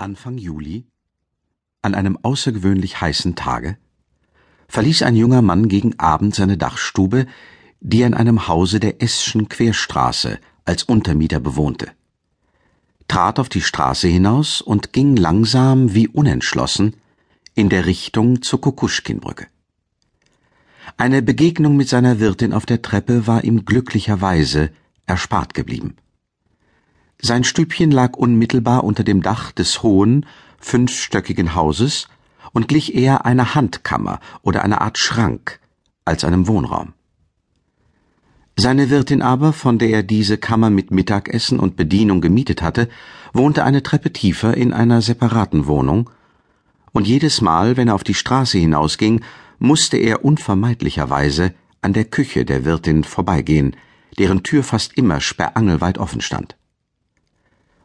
Anfang Juli, an einem außergewöhnlich heißen Tage, verließ ein junger Mann gegen Abend seine Dachstube, die er in einem Hause der Eßschen Querstraße als Untermieter bewohnte, trat auf die Straße hinaus und ging langsam wie unentschlossen in der Richtung zur Kukuschkinbrücke. Eine Begegnung mit seiner Wirtin auf der Treppe war ihm glücklicherweise erspart geblieben. Sein Stübchen lag unmittelbar unter dem Dach des hohen, fünfstöckigen Hauses und glich eher einer Handkammer oder einer Art Schrank als einem Wohnraum. Seine Wirtin aber, von der er diese Kammer mit Mittagessen und Bedienung gemietet hatte, wohnte eine Treppe tiefer in einer separaten Wohnung, und jedes Mal, wenn er auf die Straße hinausging, musste er unvermeidlicherweise an der Küche der Wirtin vorbeigehen, deren Tür fast immer sperrangelweit offen stand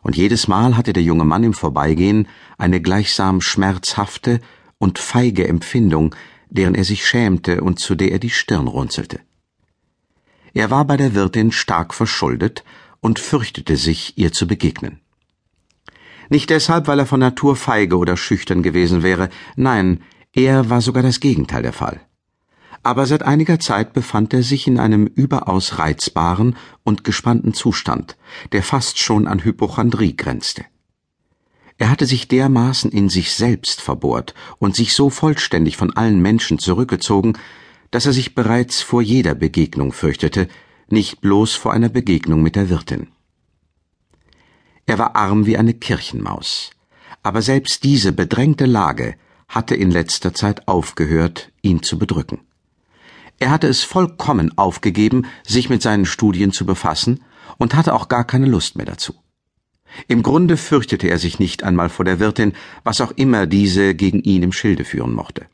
und jedes Mal hatte der junge Mann im Vorbeigehen eine gleichsam schmerzhafte und feige Empfindung, deren er sich schämte und zu der er die Stirn runzelte. Er war bei der Wirtin stark verschuldet und fürchtete sich, ihr zu begegnen. Nicht deshalb, weil er von Natur feige oder schüchtern gewesen wäre, nein, er war sogar das Gegenteil der Fall aber seit einiger Zeit befand er sich in einem überaus reizbaren und gespannten Zustand, der fast schon an Hypochondrie grenzte. Er hatte sich dermaßen in sich selbst verbohrt und sich so vollständig von allen Menschen zurückgezogen, dass er sich bereits vor jeder Begegnung fürchtete, nicht bloß vor einer Begegnung mit der Wirtin. Er war arm wie eine Kirchenmaus, aber selbst diese bedrängte Lage hatte in letzter Zeit aufgehört, ihn zu bedrücken. Er hatte es vollkommen aufgegeben, sich mit seinen Studien zu befassen und hatte auch gar keine Lust mehr dazu. Im Grunde fürchtete er sich nicht einmal vor der Wirtin, was auch immer diese gegen ihn im Schilde führen mochte.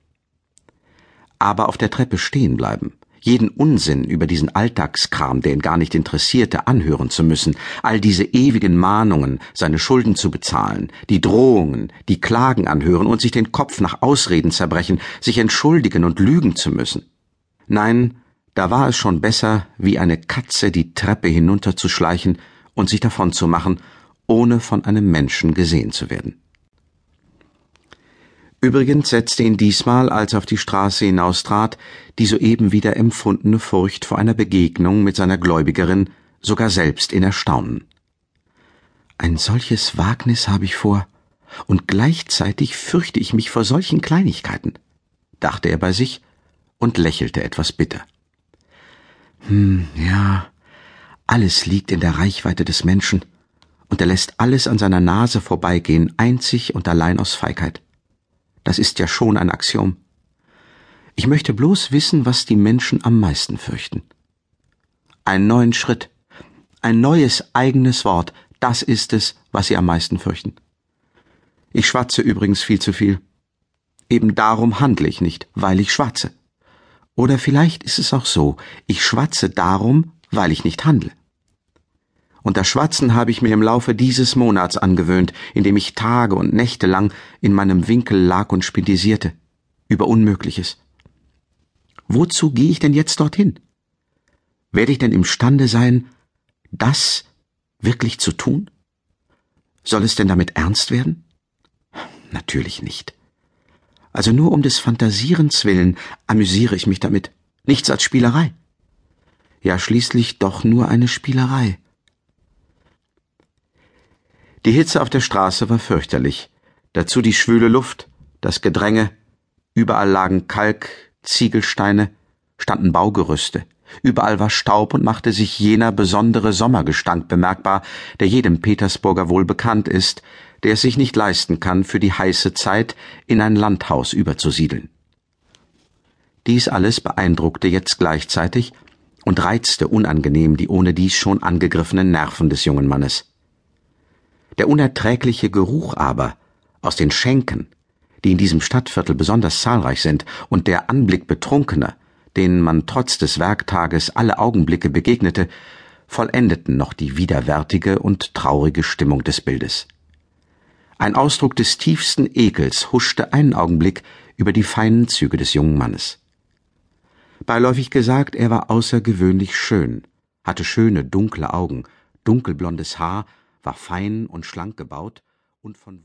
Aber auf der Treppe stehen bleiben, jeden Unsinn über diesen Alltagskram, der ihn gar nicht interessierte, anhören zu müssen, all diese ewigen Mahnungen, seine Schulden zu bezahlen, die Drohungen, die Klagen anhören und sich den Kopf nach Ausreden zerbrechen, sich entschuldigen und lügen zu müssen. Nein, da war es schon besser, wie eine Katze die Treppe hinunterzuschleichen und sich davonzumachen, ohne von einem Menschen gesehen zu werden. Übrigens setzte ihn diesmal, als er auf die Straße hinaustrat, die soeben wieder empfundene Furcht vor einer Begegnung mit seiner Gläubigerin sogar selbst in Erstaunen. Ein solches Wagnis habe ich vor, und gleichzeitig fürchte ich mich vor solchen Kleinigkeiten, dachte er bei sich und lächelte etwas bitter. Hm, ja, alles liegt in der Reichweite des Menschen, und er lässt alles an seiner Nase vorbeigehen, einzig und allein aus Feigheit. Das ist ja schon ein Axiom. Ich möchte bloß wissen, was die Menschen am meisten fürchten. Einen neuen Schritt, ein neues eigenes Wort, das ist es, was sie am meisten fürchten. Ich schwatze übrigens viel zu viel. Eben darum handle ich nicht, weil ich schwatze. Oder vielleicht ist es auch so, ich schwatze darum, weil ich nicht handle. Und das Schwatzen habe ich mir im Laufe dieses Monats angewöhnt, indem ich Tage und Nächte lang in meinem Winkel lag und spindisierte. Über Unmögliches. Wozu gehe ich denn jetzt dorthin? Werde ich denn imstande sein, das wirklich zu tun? Soll es denn damit ernst werden? Natürlich nicht. Also nur um des Fantasierens willen amüsiere ich mich damit. Nichts als Spielerei. Ja, schließlich doch nur eine Spielerei. Die Hitze auf der Straße war fürchterlich. Dazu die schwüle Luft, das Gedränge. Überall lagen Kalk, Ziegelsteine, standen Baugerüste. Überall war Staub und machte sich jener besondere Sommergestank bemerkbar, der jedem Petersburger wohl bekannt ist, der es sich nicht leisten kann, für die heiße Zeit in ein Landhaus überzusiedeln. Dies alles beeindruckte jetzt gleichzeitig und reizte unangenehm die ohnedies schon angegriffenen Nerven des jungen Mannes. Der unerträgliche Geruch aber aus den Schenken, die in diesem Stadtviertel besonders zahlreich sind, und der Anblick Betrunkener, denen man trotz des Werktages alle Augenblicke begegnete, vollendeten noch die widerwärtige und traurige Stimmung des Bildes. Ein Ausdruck des tiefsten Ekels huschte einen Augenblick über die feinen Züge des jungen Mannes. Beiläufig gesagt, er war außergewöhnlich schön, hatte schöne dunkle Augen, dunkelblondes Haar, war fein und schlank gebaut und von